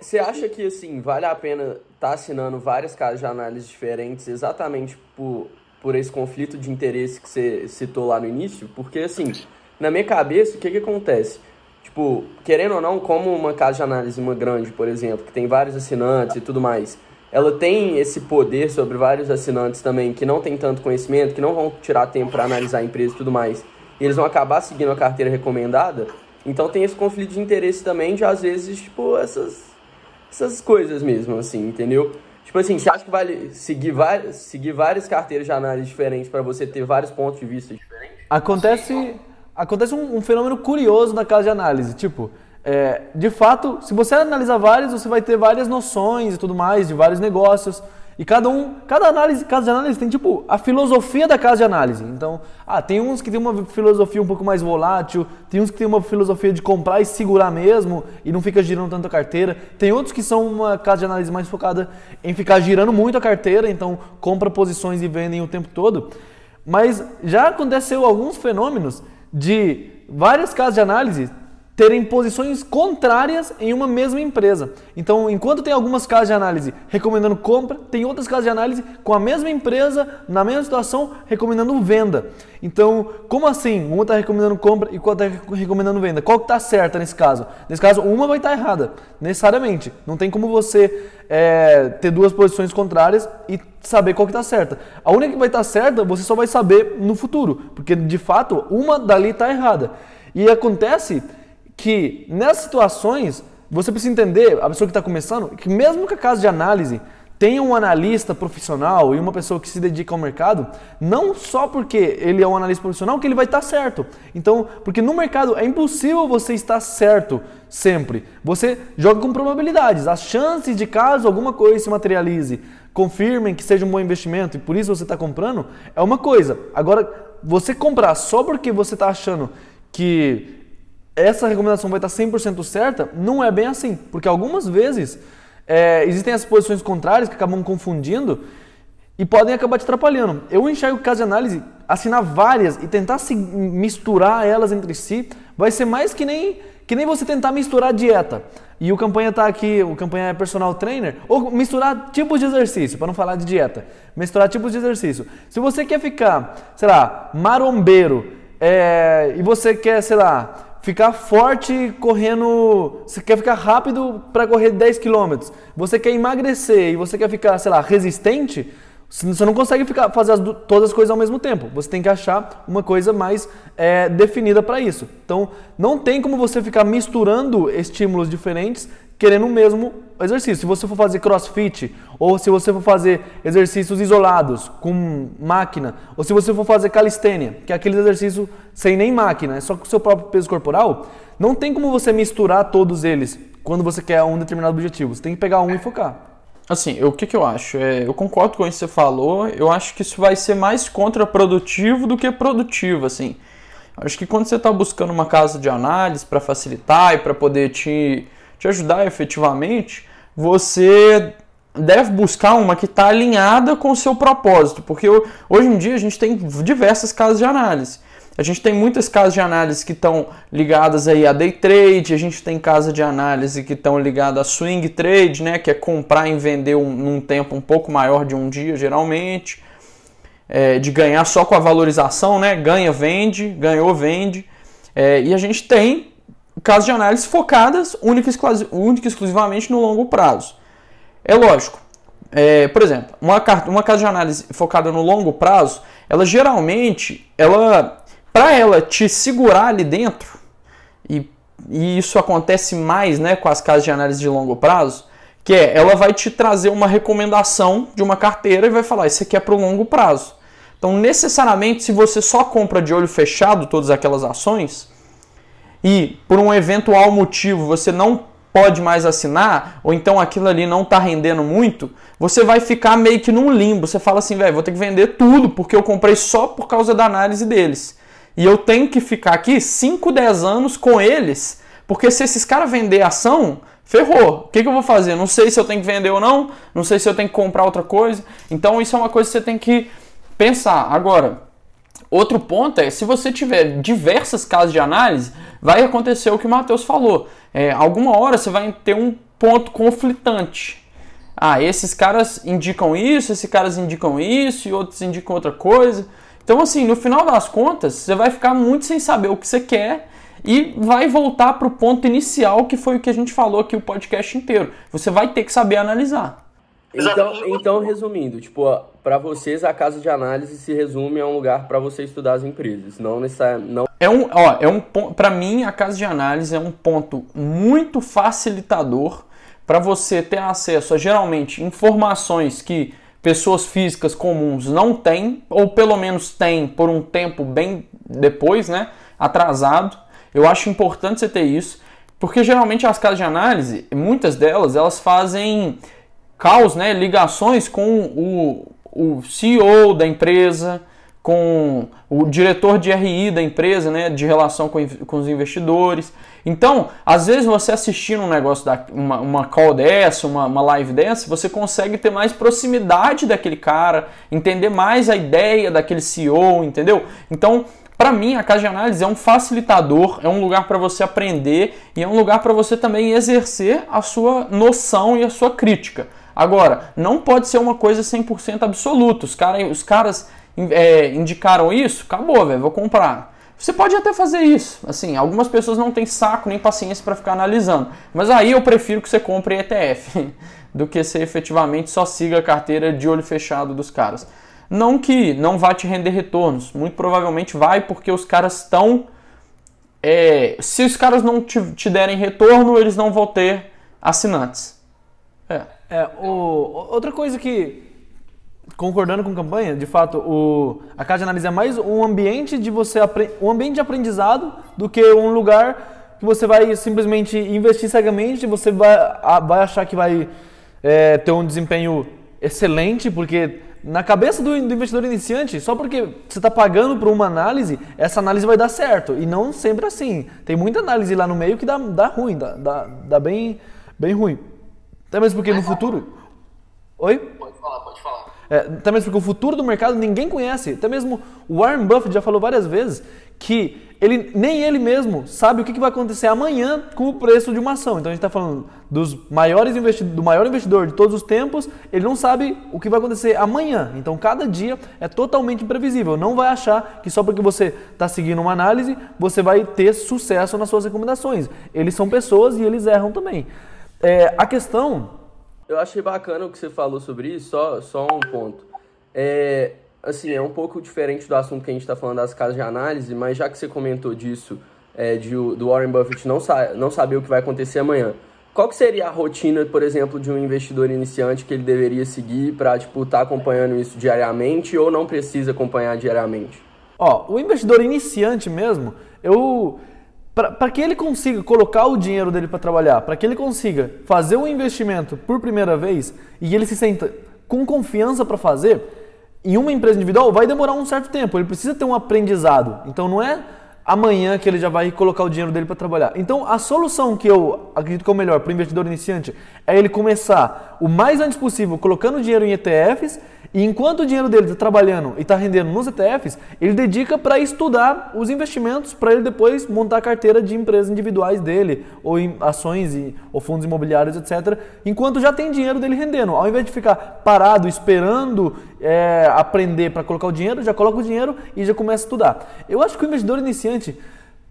Você acha que assim vale a pena estar tá assinando várias casas de análise diferentes exatamente por, por esse conflito de interesse que você citou lá no início? Porque assim, na minha cabeça, o que, que acontece? Tipo, querendo ou não, como uma casa de análise, uma grande, por exemplo, que tem vários assinantes e tudo mais, ela tem esse poder sobre vários assinantes também que não tem tanto conhecimento, que não vão tirar tempo para analisar a empresa e tudo mais, e eles vão acabar seguindo a carteira recomendada. Então tem esse conflito de interesse também de às vezes, tipo, essas essas coisas mesmo, assim, entendeu? Tipo assim, você acha que vale seguir várias, seguir várias carteiras de análise diferentes para você ter vários pontos de vista diferentes? Acontece acontece um, um, fenômeno curioso na casa de análise. Tipo, é, de fato, se você analisar vários, você vai ter várias noções e tudo mais de vários negócios. E cada um, cada análise, casa de análise tem tipo a filosofia da casa de análise. Então, ah, tem uns que tem uma filosofia um pouco mais volátil, tem uns que tem uma filosofia de comprar e segurar mesmo e não fica girando tanto a carteira. Tem outros que são uma casa de análise mais focada em ficar girando muito a carteira, então compra posições e vendem o tempo todo. Mas já aconteceu alguns fenômenos de várias casas de análise terem posições contrárias em uma mesma empresa. Então, enquanto tem algumas casas de análise recomendando compra, tem outras casas de análise com a mesma empresa, na mesma situação, recomendando venda. Então, como assim? Uma está recomendando compra e outra está recomendando venda. Qual que está certa nesse caso? Nesse caso, uma vai estar tá errada, necessariamente. Não tem como você é, ter duas posições contrárias e saber qual que está certa. A única que vai estar tá certa, você só vai saber no futuro, porque de fato, uma dali está errada. E acontece que nessas situações você precisa entender, a pessoa que está começando, que mesmo que a casa de análise tenha um analista profissional e uma pessoa que se dedica ao mercado, não só porque ele é um analista profissional que ele vai estar certo. Então, porque no mercado é impossível você estar certo sempre. Você joga com probabilidades. As chances de caso alguma coisa se materialize, confirmem que seja um bom investimento e por isso você está comprando, é uma coisa. Agora, você comprar só porque você está achando que essa recomendação vai estar 100% certa, não é bem assim, porque algumas vezes é, existem as posições contrárias que acabam confundindo e podem acabar te atrapalhando. Eu enxergo que caso de análise, assinar várias e tentar se misturar elas entre si, vai ser mais que nem, que nem você tentar misturar dieta. E o campanha está aqui, o campanha é personal trainer, ou misturar tipos de exercício, para não falar de dieta. Misturar tipos de exercício. Se você quer ficar, sei lá, marombeiro, é, e você quer, sei lá, ficar forte correndo. Você quer ficar rápido para correr 10 km. Você quer emagrecer e você quer ficar, sei lá, resistente. Você não consegue ficar, fazer as, todas as coisas ao mesmo tempo. Você tem que achar uma coisa mais é, definida para isso. Então, não tem como você ficar misturando estímulos diferentes querendo o mesmo exercício. Se você for fazer crossfit, ou se você for fazer exercícios isolados com máquina, ou se você for fazer calistênia, que é aquele exercício sem nem máquina, é só com o seu próprio peso corporal, não tem como você misturar todos eles quando você quer um determinado objetivo. Você tem que pegar um e focar. Assim, o que, que eu acho? É, eu concordo com isso que você falou. Eu acho que isso vai ser mais contraprodutivo do que produtivo, assim. Acho que quando você está buscando uma casa de análise para facilitar e para poder te te ajudar efetivamente, você deve buscar uma que está alinhada com o seu propósito, porque hoje em dia a gente tem diversas casas de análise. A gente tem muitas casas de análise que estão ligadas aí a day trade, a gente tem casa de análise que estão ligadas a swing trade, né, que é comprar e vender um, num tempo um pouco maior de um dia, geralmente, é, de ganhar só com a valorização, né, ganha, vende, ganhou, vende. É, e a gente tem casos de análise focadas única e exclusivamente no longo prazo. É lógico. É, por exemplo, uma, uma casa de análise focada no longo prazo, ela geralmente, ela, para ela te segurar ali dentro e e isso acontece mais né, com as casas de análise de longo prazo, que é ela vai te trazer uma recomendação de uma carteira e vai falar: isso aqui é para o longo prazo. Então, necessariamente, se você só compra de olho fechado todas aquelas ações e por um eventual motivo você não pode mais assinar, ou então aquilo ali não está rendendo muito, você vai ficar meio que num limbo. Você fala assim, velho, vou ter que vender tudo porque eu comprei só por causa da análise deles. E eu tenho que ficar aqui 5, 10 anos com eles, porque se esses caras vender ação, ferrou. O que, que, eu vou fazer? Não sei se eu tenho que vender ou não, não sei se eu tenho que comprar outra coisa. Então isso é uma coisa que você tem que pensar. Agora, outro ponto é, se você tiver diversas casas de análise, vai acontecer o que o Matheus falou. É, alguma hora você vai ter um ponto conflitante. Ah, esses caras indicam isso, esses caras indicam isso e outros indicam outra coisa. Então, assim, no final das contas, você vai ficar muito sem saber o que você quer e vai voltar para o ponto inicial que foi o que a gente falou aqui o podcast inteiro. Você vai ter que saber analisar. Então, então resumindo, tipo, para vocês a casa de análise se resume a um lugar para você estudar as empresas, não necessariamente não É um, ó, é um para mim a casa de análise é um ponto muito facilitador para você ter acesso a geralmente informações que pessoas físicas comuns não têm, ou pelo menos têm por um tempo bem depois, né? Atrasado. Eu acho importante você ter isso, porque geralmente as casas de análise, muitas delas, elas fazem caos, né? Ligações com o, o CEO da empresa, com o diretor de RI da empresa, né, de relação com, com os investidores. Então, às vezes você assistindo um negócio, da, uma, uma call dessa, uma, uma live dessa, você consegue ter mais proximidade daquele cara, entender mais a ideia daquele CEO, entendeu? Então, para mim, a casa de análise é um facilitador, é um lugar para você aprender e é um lugar para você também exercer a sua noção e a sua crítica. Agora, não pode ser uma coisa 100% absoluta. Os, cara, os caras é, indicaram isso, acabou, velho, vou comprar. Você pode até fazer isso. Assim, algumas pessoas não têm saco nem paciência para ficar analisando. Mas aí eu prefiro que você compre ETF do que você efetivamente só siga a carteira de olho fechado dos caras. Não que não vá te render retornos, muito provavelmente vai porque os caras estão. É, se os caras não te, te derem retorno, eles não vão ter assinantes. É. é o, outra coisa que concordando com a campanha, de fato, o, a casa de análise é mais um ambiente de você um ambiente de aprendizado do que um lugar que você vai simplesmente investir cegamente, você vai, vai achar que vai é, ter um desempenho excelente, porque na cabeça do, do investidor iniciante, só porque você está pagando por uma análise, essa análise vai dar certo. E não sempre assim. Tem muita análise lá no meio que dá, dá ruim, dá, dá, dá bem, bem ruim. Até mesmo porque no futuro. Oi? Pode falar, pode falar. É, até mesmo porque o futuro do mercado ninguém conhece. Até mesmo o Warren Buffett já falou várias vezes que ele, nem ele mesmo sabe o que, vai acontecer amanhã com o preço de uma ação. Então a gente está falando dos maiores do maior investidor de todos os tempos, ele não sabe o que vai acontecer amanhã. Então cada dia é totalmente imprevisível. Não vai achar que só porque você está seguindo uma análise, você vai ter sucesso nas suas recomendações. Eles são pessoas e eles erram também. É, a questão eu achei bacana o que você falou sobre isso, só, só um ponto. É, assim, é um pouco diferente do assunto que a gente está falando das casas de análise, mas já que você comentou disso, é, de, do Warren Buffett não, sa não saber o que vai acontecer amanhã, qual que seria a rotina, por exemplo, de um investidor iniciante que ele deveria seguir para tipo estar tá acompanhando isso diariamente ou não precisa acompanhar diariamente? Ó, o investidor iniciante mesmo, eu para que ele consiga colocar o dinheiro dele para trabalhar, para que ele consiga fazer um investimento por primeira vez e ele se senta com confiança para fazer, em uma empresa individual vai demorar um certo tempo. Ele precisa ter um aprendizado. Então não é amanhã que ele já vai colocar o dinheiro dele para trabalhar. Então a solução que eu acredito que é o melhor para o investidor iniciante é ele começar o mais antes possível colocando dinheiro em ETFs e enquanto o dinheiro dele está trabalhando e está rendendo nos ETFs, ele dedica para estudar os investimentos para ele depois montar a carteira de empresas individuais dele, ou em ações e, ou fundos imobiliários, etc. Enquanto já tem dinheiro dele rendendo. Ao invés de ficar parado esperando é, aprender para colocar o dinheiro, já coloca o dinheiro e já começa a estudar. Eu acho que o investidor iniciante,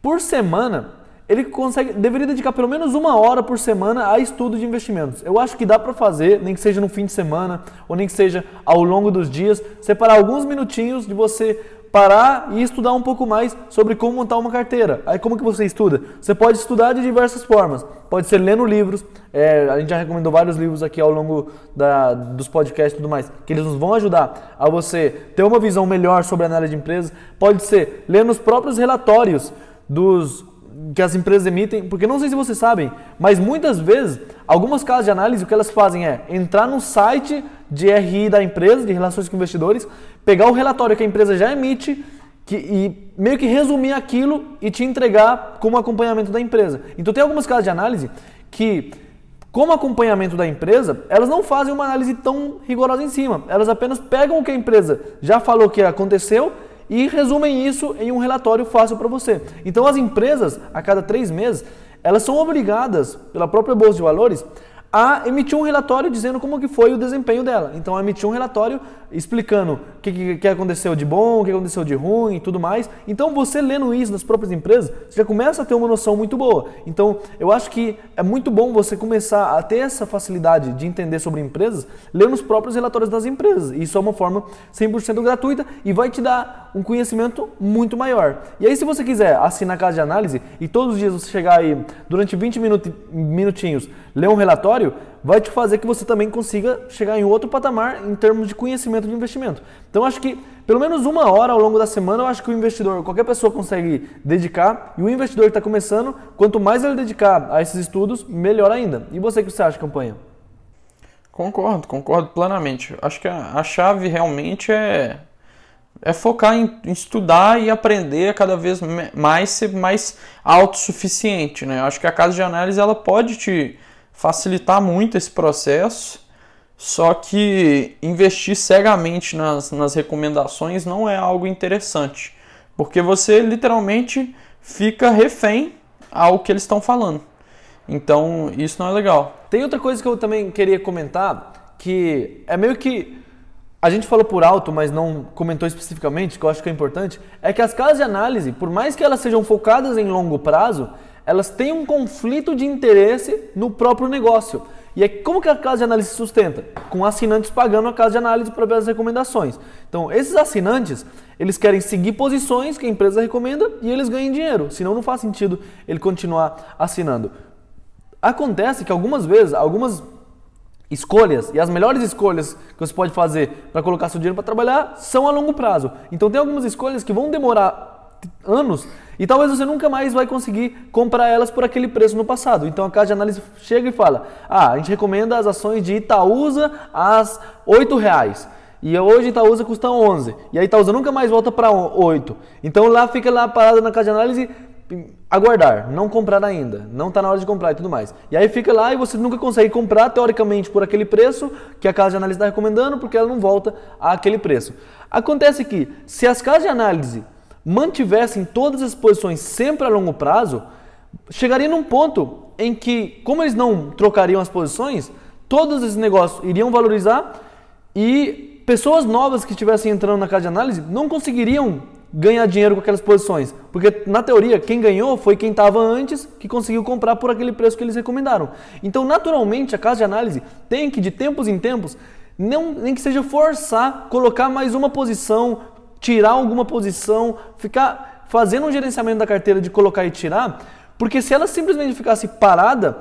por semana, ele consegue, deveria dedicar pelo menos uma hora por semana a estudo de investimentos. Eu acho que dá para fazer, nem que seja no fim de semana, ou nem que seja ao longo dos dias, separar alguns minutinhos de você parar e estudar um pouco mais sobre como montar uma carteira. Aí como que você estuda? Você pode estudar de diversas formas. Pode ser lendo livros, é, a gente já recomendou vários livros aqui ao longo da, dos podcasts e tudo mais, que eles nos vão ajudar a você ter uma visão melhor sobre a análise de empresas. Pode ser lendo os próprios relatórios dos que as empresas emitem, porque não sei se vocês sabem, mas muitas vezes, algumas casas de análise, o que elas fazem é entrar no site de RI da empresa, de relações com investidores, pegar o relatório que a empresa já emite que, e meio que resumir aquilo e te entregar como acompanhamento da empresa. Então tem algumas casas de análise que, como acompanhamento da empresa, elas não fazem uma análise tão rigorosa em cima. Elas apenas pegam o que a empresa já falou que aconteceu e resumem isso em um relatório fácil para você. Então as empresas, a cada três meses, elas são obrigadas, pela própria Bolsa de Valores, a emitir um relatório dizendo como que foi o desempenho dela. Então, emitir um relatório explicando o que, que, que, aconteceu de bom, o que aconteceu de ruim e tudo mais. Então, você lendo isso nas próprias empresas, você já começa a ter uma noção muito boa. Então, eu acho que é muito bom você começar a ter essa facilidade de entender sobre empresas, lendo os próprios relatórios das empresas. Isso é uma forma 100% gratuita e vai te dar um conhecimento muito maior. E aí, se você quiser assinar a casa de análise e todos os dias você chegar aí durante 20 minutinhos, ler um relatório, vai te fazer que você também consiga chegar em outro patamar em termos de conhecimento de investimento. Então acho que pelo menos uma hora ao longo da semana eu acho que o investidor, qualquer pessoa consegue dedicar e o investidor que está começando, quanto mais ele dedicar a esses estudos, melhor ainda. E você que você acha, campanha? Concordo, concordo plenamente. Acho que a, a chave realmente é é focar em, estudar e aprender cada vez mais ser mais autossuficiente, né? Acho que a casa de análise ela pode te facilitar muito esse processo, só que investir cegamente nas, nas recomendações não é algo interessante, porque você literalmente fica refém ao que eles estão falando. Então, isso não é legal. Tem outra coisa que eu também queria comentar, que é meio que a gente falou por alto, mas não comentou especificamente, que eu acho que é importante, é que as casas de análise, por mais que elas sejam focadas em longo prazo, elas têm um conflito de interesse no próprio negócio. E é como que a casa de análise se sustenta? Com assinantes pagando a casa de análise para ver as recomendações. Então, esses assinantes, eles querem seguir posições que a empresa recomenda e eles ganham dinheiro. Senão não faz sentido ele continuar assinando. Acontece que algumas vezes, algumas escolhas e as melhores escolhas que você pode fazer para colocar seu dinheiro para trabalhar são a longo prazo. Então tem algumas escolhas que vão demorar anos e talvez você nunca mais vai conseguir comprar elas por aquele preço no passado. Então a casa de análise chega e fala: "Ah, a gente recomenda as ações de Itaúsa às R$ reais. E hoje Itaúsa custa 11. E a Itaúsa nunca mais volta para 8. Então lá fica lá parada na casa de análise aguardar, não comprar ainda, não está na hora de comprar e tudo mais. E aí fica lá e você nunca consegue comprar teoricamente por aquele preço que a casa de análise está recomendando, porque ela não volta àquele preço. Acontece que se as casas de análise mantivessem todas as posições sempre a longo prazo, chegaria num ponto em que, como eles não trocariam as posições, todos esses negócios iriam valorizar e pessoas novas que estivessem entrando na casa de análise não conseguiriam ganhar dinheiro com aquelas posições. Porque, na teoria, quem ganhou foi quem estava antes, que conseguiu comprar por aquele preço que eles recomendaram. Então, naturalmente, a casa de análise tem que, de tempos em tempos, não, nem que seja forçar, colocar mais uma posição, tirar alguma posição, ficar fazendo um gerenciamento da carteira de colocar e tirar, porque se ela simplesmente ficasse parada,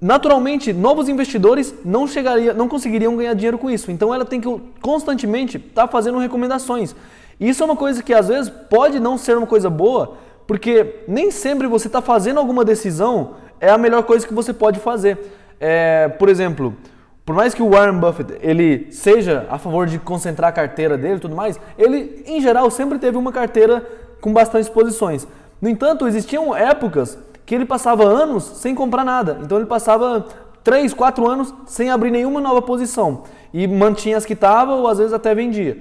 naturalmente novos investidores não chegaria, não conseguiriam ganhar dinheiro com isso. Então ela tem que constantemente estar tá fazendo recomendações. Isso é uma coisa que às vezes pode não ser uma coisa boa, porque nem sempre você está fazendo alguma decisão é a melhor coisa que você pode fazer. É, por exemplo, por mais que o Warren Buffett ele seja a favor de concentrar a carteira dele e tudo mais, ele em geral sempre teve uma carteira com bastante posições. No entanto, existiam épocas que ele passava anos sem comprar nada. Então ele passava 3, 4 anos sem abrir nenhuma nova posição e mantinha as que estavam ou às vezes até vendia.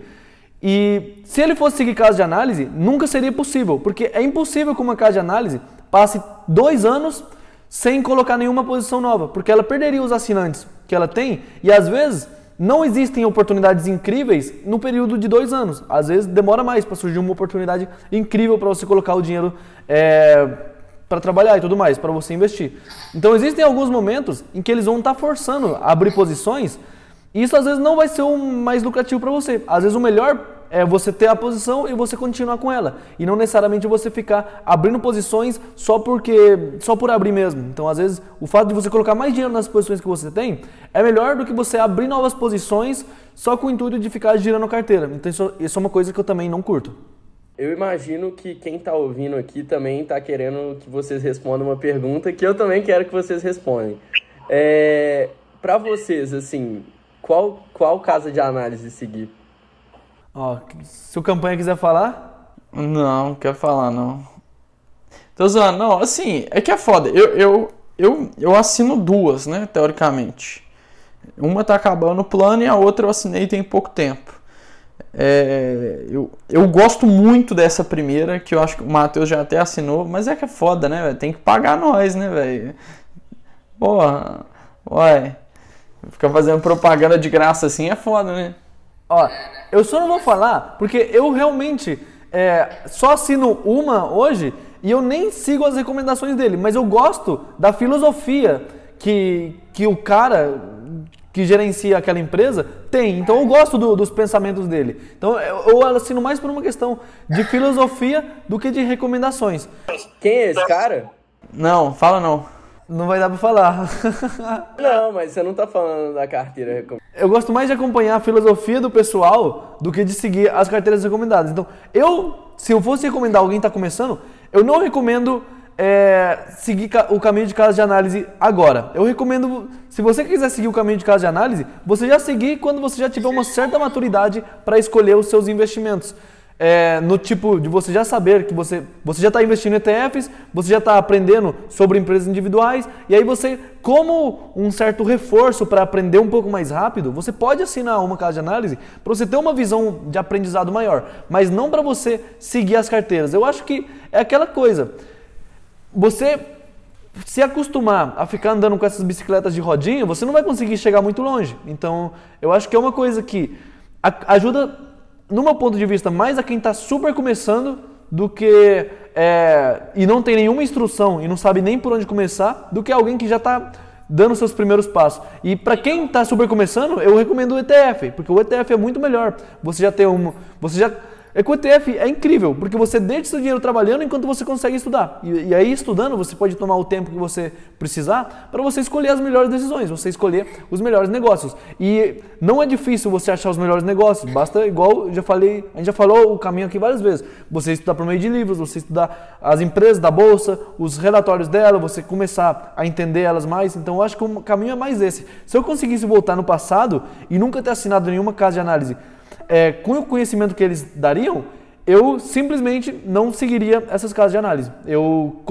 E se ele fosse seguir casa de análise, nunca seria possível, porque é impossível que uma casa de análise passe dois anos sem colocar nenhuma posição nova, porque ela perderia os assinantes que ela tem e às vezes não existem oportunidades incríveis no período de dois anos. Às vezes demora mais para surgir uma oportunidade incrível para você colocar o dinheiro é, para trabalhar e tudo mais, para você investir. Então existem alguns momentos em que eles vão estar tá forçando a abrir posições e isso às vezes não vai ser o mais lucrativo para você. Às vezes o melhor é você ter a posição e você continuar com ela. E não necessariamente você ficar abrindo posições só porque só por abrir mesmo. Então, às vezes, o fato de você colocar mais dinheiro nas posições que você tem é melhor do que você abrir novas posições só com o intuito de ficar girando a carteira. Então, isso, isso é uma coisa que eu também não curto. Eu imagino que quem está ouvindo aqui também está querendo que vocês respondam uma pergunta que eu também quero que vocês respondam. É, Para vocês, assim, qual, qual casa de análise seguir? Ó, se o campanha quiser falar. Não, não quero falar, não. Tô zoando. Não, assim, é que é foda. Eu, eu, eu, eu assino duas, né, teoricamente. Uma tá acabando o plano e a outra eu assinei tem pouco tempo. É, eu, eu gosto muito dessa primeira, que eu acho que o Matheus já até assinou, mas é que é foda, né, véio? Tem que pagar nós, né, velho? Porra, uai. Ficar fazendo propaganda de graça assim é foda, né? Ó, eu só não vou falar porque eu realmente é, só assino uma hoje e eu nem sigo as recomendações dele, mas eu gosto da filosofia que, que o cara que gerencia aquela empresa tem. Então eu gosto do, dos pensamentos dele. Então eu, eu assino mais por uma questão de filosofia do que de recomendações. Quem é esse cara? Não, fala não. Não vai dar pra falar. não, mas você não tá falando da carteira recomendada. Eu gosto mais de acompanhar a filosofia do pessoal do que de seguir as carteiras recomendadas. Então, eu, se eu fosse recomendar alguém que está começando, eu não recomendo é, seguir o caminho de casa de análise agora. Eu recomendo, se você quiser seguir o caminho de casa de análise, você já seguir quando você já tiver uma certa maturidade para escolher os seus investimentos é, no tipo de você já saber que você, você já está investindo em ETFs, você já está aprendendo sobre empresas individuais, e aí você, como um certo reforço para aprender um pouco mais rápido, você pode assinar uma casa de análise para você ter uma visão de aprendizado maior, mas não para você seguir as carteiras. Eu acho que é aquela coisa. Você se acostumar a ficar andando com essas bicicletas de rodinha, você não vai conseguir chegar muito longe. Então, eu acho que é uma coisa que ajuda no meu ponto de vista, mais a quem está super começando do que é, e não tem nenhuma instrução e não sabe nem por onde começar, do que alguém que já está dando seus primeiros passos. E para quem está super começando, eu recomendo o ETF, porque o ETF é muito melhor. Você já tem um, você já é o ETF é incrível, porque você deixa seu dinheiro trabalhando enquanto você consegue estudar. E, e aí, estudando, você pode tomar o tempo que você precisar para você escolher as melhores decisões, você escolher os melhores negócios. E não é difícil você achar os melhores negócios, basta, igual já falei, a gente já falou o caminho aqui várias vezes. Você estudar por meio de livros, você estudar as empresas da bolsa, os relatórios dela, você começar a entender elas mais. Então, eu acho que o caminho é mais esse. Se eu conseguisse voltar no passado e nunca ter assinado nenhuma casa de análise é, com o conhecimento que eles dariam, eu simplesmente não seguiria essas casas de análise. Eu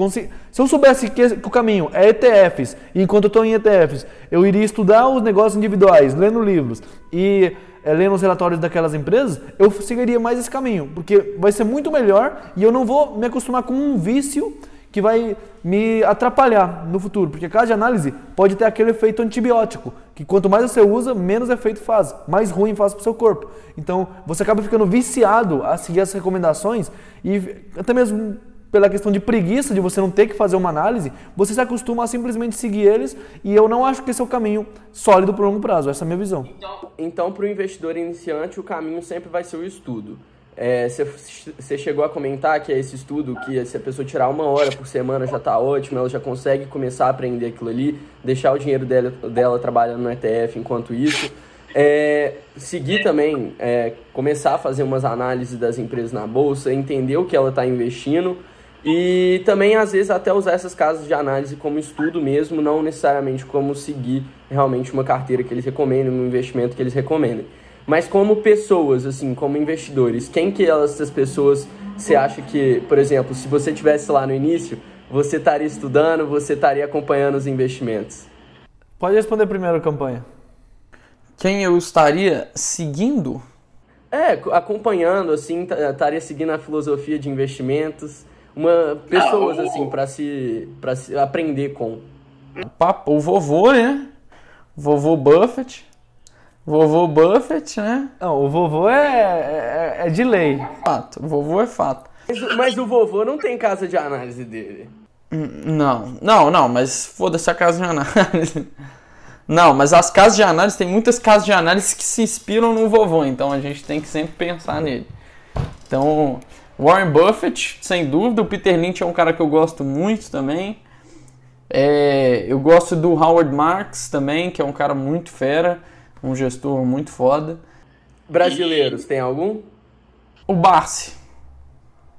se eu soubesse que, que, o caminho é ETFs, e enquanto eu estou em ETFs, eu iria estudar os negócios individuais, lendo livros e é, lendo os relatórios daquelas empresas, eu seguiria mais esse caminho, porque vai ser muito melhor e eu não vou me acostumar com um vício que vai me atrapalhar no futuro, porque a casa de análise pode ter aquele efeito antibiótico, que quanto mais você usa, menos efeito faz, mais ruim faz para o seu corpo. Então você acaba ficando viciado a seguir as recomendações e até mesmo pela questão de preguiça de você não ter que fazer uma análise, você se acostuma a simplesmente seguir eles e eu não acho que esse é o caminho sólido para o longo prazo, essa é a minha visão. Então, então para o investidor iniciante, o caminho sempre vai ser o estudo. Você é, chegou a comentar que é esse estudo que se a pessoa tirar uma hora por semana já está ótimo, ela já consegue começar a aprender aquilo ali, deixar o dinheiro dela, dela trabalhando no ETF enquanto isso. É, seguir também, é, começar a fazer umas análises das empresas na bolsa, entender o que ela está investindo e também às vezes até usar essas casas de análise como estudo mesmo, não necessariamente como seguir realmente uma carteira que eles recomendem, um investimento que eles recomendem. Mas como pessoas, assim, como investidores, quem que essas pessoas você acha que, por exemplo, se você tivesse lá no início, você estaria estudando, você estaria acompanhando os investimentos? Pode responder primeiro, campanha. Quem eu estaria seguindo? É, acompanhando, assim, estaria seguindo a filosofia de investimentos. Uma pessoas, assim, para se, pra se aprender com. O vovô, né? Vovô Buffett. Vovô Buffett, né? Não, o vovô é, é, é de lei. Fato, o vovô é fato. Mas, mas, o vovô não tem casa de análise dele. Não, não, não, mas foda-se a casa de análise. Não, mas as casas de análise, tem muitas casas de análise que se inspiram no vovô, então a gente tem que sempre pensar nele. Então, Warren Buffett, sem dúvida, o Peter Lynch é um cara que eu gosto muito também. É, eu gosto do Howard Marks também, que é um cara muito fera, um gestor muito foda. Brasileiros, tem algum? O Barsi.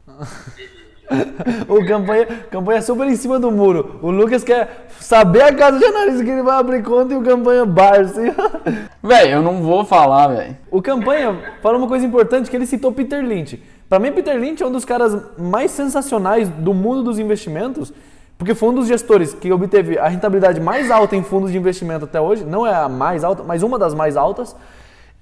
o campanha, campanha super em cima do muro. O Lucas quer saber a casa de análise que ele vai abrir conta e o campanha Barsi. Velho, eu não vou falar, velho. O campanha fala uma coisa importante que ele citou Peter Lynch. Para mim, Peter Lynch é um dos caras mais sensacionais do mundo dos investimentos, porque foi um dos gestores que obteve a rentabilidade mais alta em fundos de investimento até hoje. Não é a mais alta, mas uma das mais altas.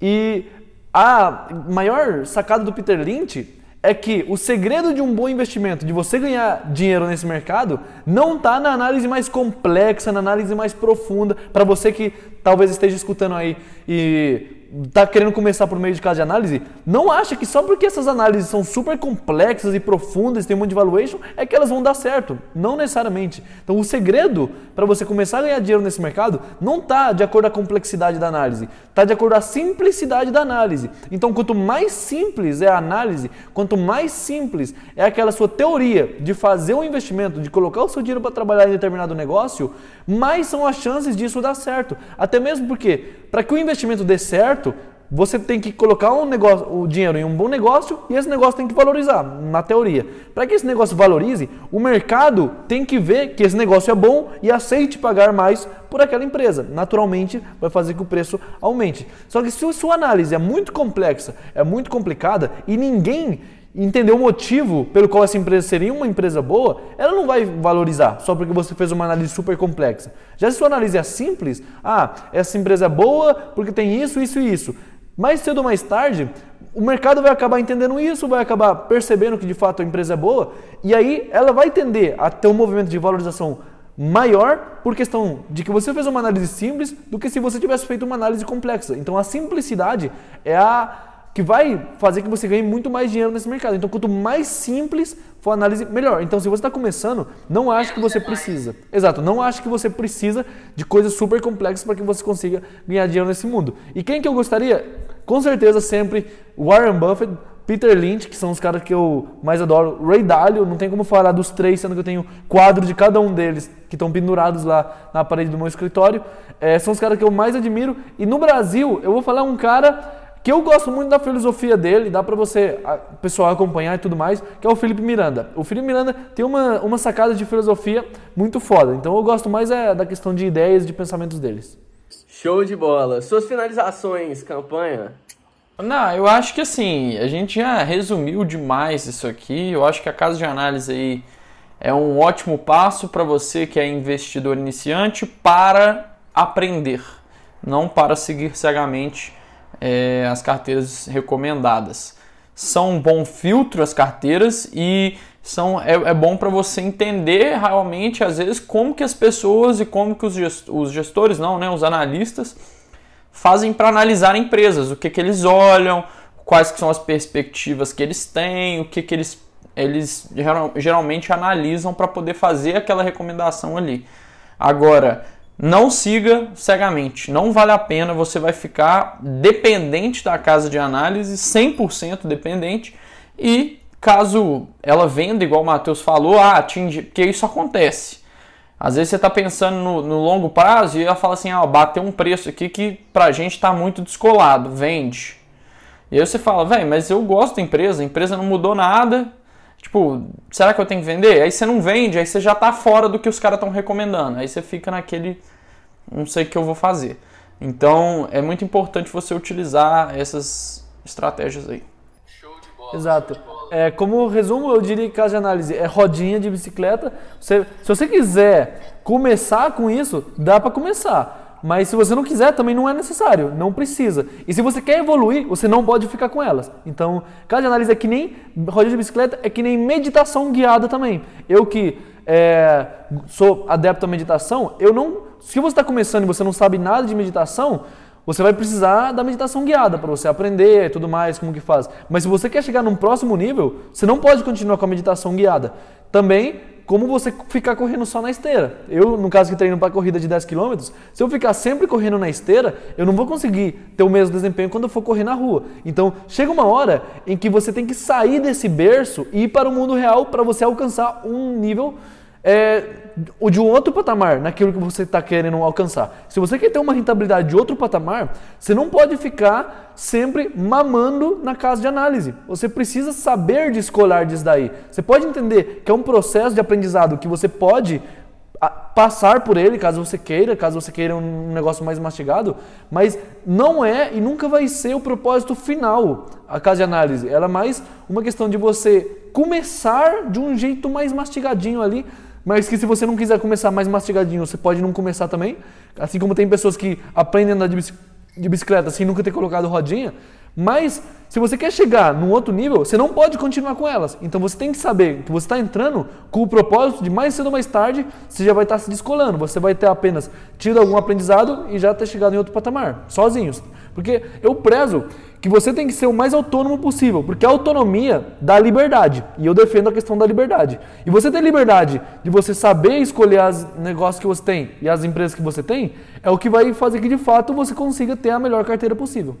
E a maior sacada do Peter Lynch é que o segredo de um bom investimento, de você ganhar dinheiro nesse mercado, não está na análise mais complexa, na análise mais profunda. Para você que talvez esteja escutando aí e está querendo começar por meio de casa de análise, não acha que só porque essas análises são super complexas e profundas, tem um monte de valuation, é que elas vão dar certo. Não necessariamente. Então o segredo para você começar a ganhar dinheiro nesse mercado não está de acordo com a complexidade da análise, está de acordo com a simplicidade da análise. Então quanto mais simples é a análise, quanto mais simples é aquela sua teoria de fazer um investimento, de colocar o seu dinheiro para trabalhar em determinado negócio, mais são as chances disso dar certo. Até mesmo porque, para que o investimento dê certo, você tem que colocar um negócio, o dinheiro em um bom negócio e esse negócio tem que valorizar, na teoria. Para que esse negócio valorize, o mercado tem que ver que esse negócio é bom e aceite pagar mais por aquela empresa. Naturalmente, vai fazer que o preço aumente. Só que se a sua análise é muito complexa, é muito complicada e ninguém entender o motivo pelo qual essa empresa seria uma empresa boa, ela não vai valorizar só porque você fez uma análise super complexa. Já se sua análise é simples, ah, essa empresa é boa porque tem isso, isso e isso. Mais cedo ou mais tarde, o mercado vai acabar entendendo isso, vai acabar percebendo que de fato a empresa é boa, e aí ela vai tender a ter um movimento de valorização maior por questão de que você fez uma análise simples do que se você tivesse feito uma análise complexa. Então a simplicidade é a que vai fazer que você ganhe muito mais dinheiro nesse mercado. Então, quanto mais simples for a análise, melhor. Então, se você está começando, não ache que você precisa. Exato, não ache que você precisa de coisas super complexas para que você consiga ganhar dinheiro nesse mundo. E quem que eu gostaria? Com certeza, sempre Warren Buffett, Peter Lynch, que são os caras que eu mais adoro, Ray Dalio, não tem como falar dos três, sendo que eu tenho quadro de cada um deles que estão pendurados lá na parede do meu escritório. É, são os caras que eu mais admiro. E no Brasil, eu vou falar um cara que eu gosto muito da filosofia dele, dá para você, o pessoal acompanhar e tudo mais, que é o Felipe Miranda. O Felipe Miranda tem uma, uma sacada de filosofia muito foda, então eu gosto mais é, da questão de ideias, de pensamentos deles. Show de bola. Suas finalizações, campanha? Não, eu acho que assim, a gente já resumiu demais isso aqui. Eu acho que a casa de análise aí é um ótimo passo para você que é investidor iniciante para aprender, não para seguir cegamente é, as carteiras recomendadas. São um bom filtro as carteiras e são, é, é bom para você entender realmente, às vezes, como que as pessoas e como que os, gest, os gestores, não, né, os analistas, fazem para analisar empresas, o que, que eles olham, quais que são as perspectivas que eles têm, o que, que eles, eles geralmente analisam para poder fazer aquela recomendação ali. Agora, não siga cegamente, não vale a pena, você vai ficar dependente da casa de análise, 100% dependente, e caso ela venda, igual o Matheus falou, ah, atinge, porque isso acontece. Às vezes você está pensando no, no, longo prazo e ela fala assim, ah, bateu um preço aqui que pra gente está muito descolado, vende. E aí você fala, velho, mas eu gosto da empresa, a empresa não mudou nada, Tipo, será que eu tenho que vender? Aí você não vende, aí você já tá fora do que os caras estão recomendando. Aí você fica naquele. Não sei o que eu vou fazer. Então é muito importante você utilizar essas estratégias aí. Exato. É, como resumo, eu diria que casa de análise é rodinha de bicicleta. Você, se você quiser começar com isso, dá para começar. Mas se você não quiser, também não é necessário, não precisa. E se você quer evoluir, você não pode ficar com elas. Então, casa de análise é que nem rodinha de bicicleta, é que nem meditação guiada também. Eu que é, sou adepto à meditação, eu não. Se você está começando e você não sabe nada de meditação, você vai precisar da meditação guiada para você aprender e tudo mais, como que faz. Mas se você quer chegar num próximo nível, você não pode continuar com a meditação guiada. Também como você ficar correndo só na esteira. Eu, no caso que treino para corrida de 10 km, se eu ficar sempre correndo na esteira, eu não vou conseguir ter o mesmo desempenho quando eu for correr na rua. Então, chega uma hora em que você tem que sair desse berço e ir para o mundo real para você alcançar um nível é, de um outro patamar naquilo que você está querendo alcançar. Se você quer ter uma rentabilidade de outro patamar, você não pode ficar sempre mamando na casa de análise. Você precisa saber descolar disso daí. Você pode entender que é um processo de aprendizado que você pode passar por ele, caso você queira, caso você queira um negócio mais mastigado, mas não é e nunca vai ser o propósito final a casa de análise. Ela é mais uma questão de você começar de um jeito mais mastigadinho ali, mas que se você não quiser começar mais mastigadinho, você pode não começar também. Assim como tem pessoas que aprendem a andar de bicicleta sem nunca ter colocado rodinha. Mas se você quer chegar num outro nível, você não pode continuar com elas. Então você tem que saber que você está entrando com o propósito de mais cedo ou mais tarde você já vai estar tá se descolando. Você vai ter apenas tido algum aprendizado e já ter chegado em outro patamar, sozinhos. Porque eu prezo que você tem que ser o mais autônomo possível, porque a autonomia dá liberdade, e eu defendo a questão da liberdade. E você ter liberdade de você saber escolher os negócios que você tem e as empresas que você tem, é o que vai fazer que de fato você consiga ter a melhor carteira possível.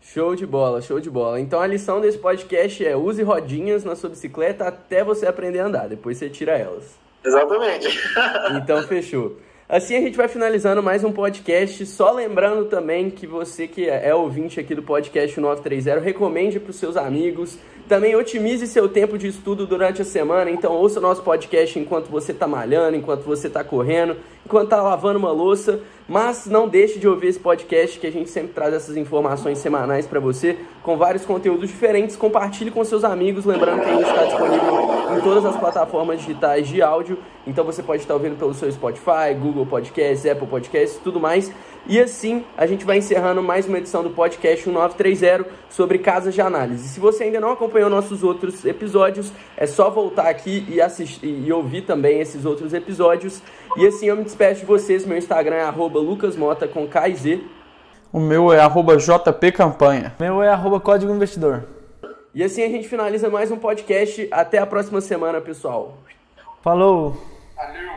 Show de bola, show de bola. Então a lição desse podcast é use rodinhas na sua bicicleta até você aprender a andar, depois você tira elas. Exatamente. então fechou. Assim a gente vai finalizando mais um podcast. Só lembrando também que você que é ouvinte aqui do podcast 930, recomende para os seus amigos. Também otimize seu tempo de estudo durante a semana. Então ouça o nosso podcast enquanto você está malhando, enquanto você está correndo, enquanto está lavando uma louça. Mas não deixe de ouvir esse podcast que a gente sempre traz essas informações semanais para você, com vários conteúdos diferentes. Compartilhe com seus amigos, lembrando que a gente está disponível em todas as plataformas digitais de áudio. Então você pode estar ouvindo pelo seu Spotify, Google Podcasts, Apple Podcasts, tudo mais. E assim a gente vai encerrando mais uma edição do podcast 1930 sobre casas de análise. Se você ainda não acompanhou nossos outros episódios, é só voltar aqui e assistir e ouvir também esses outros episódios. E assim eu me despeço de vocês. Meu Instagram é lucasmota com KZ. O meu é jpcampanha. O meu é código investidor. E assim a gente finaliza mais um podcast. Até a próxima semana, pessoal. Falou! Valeu!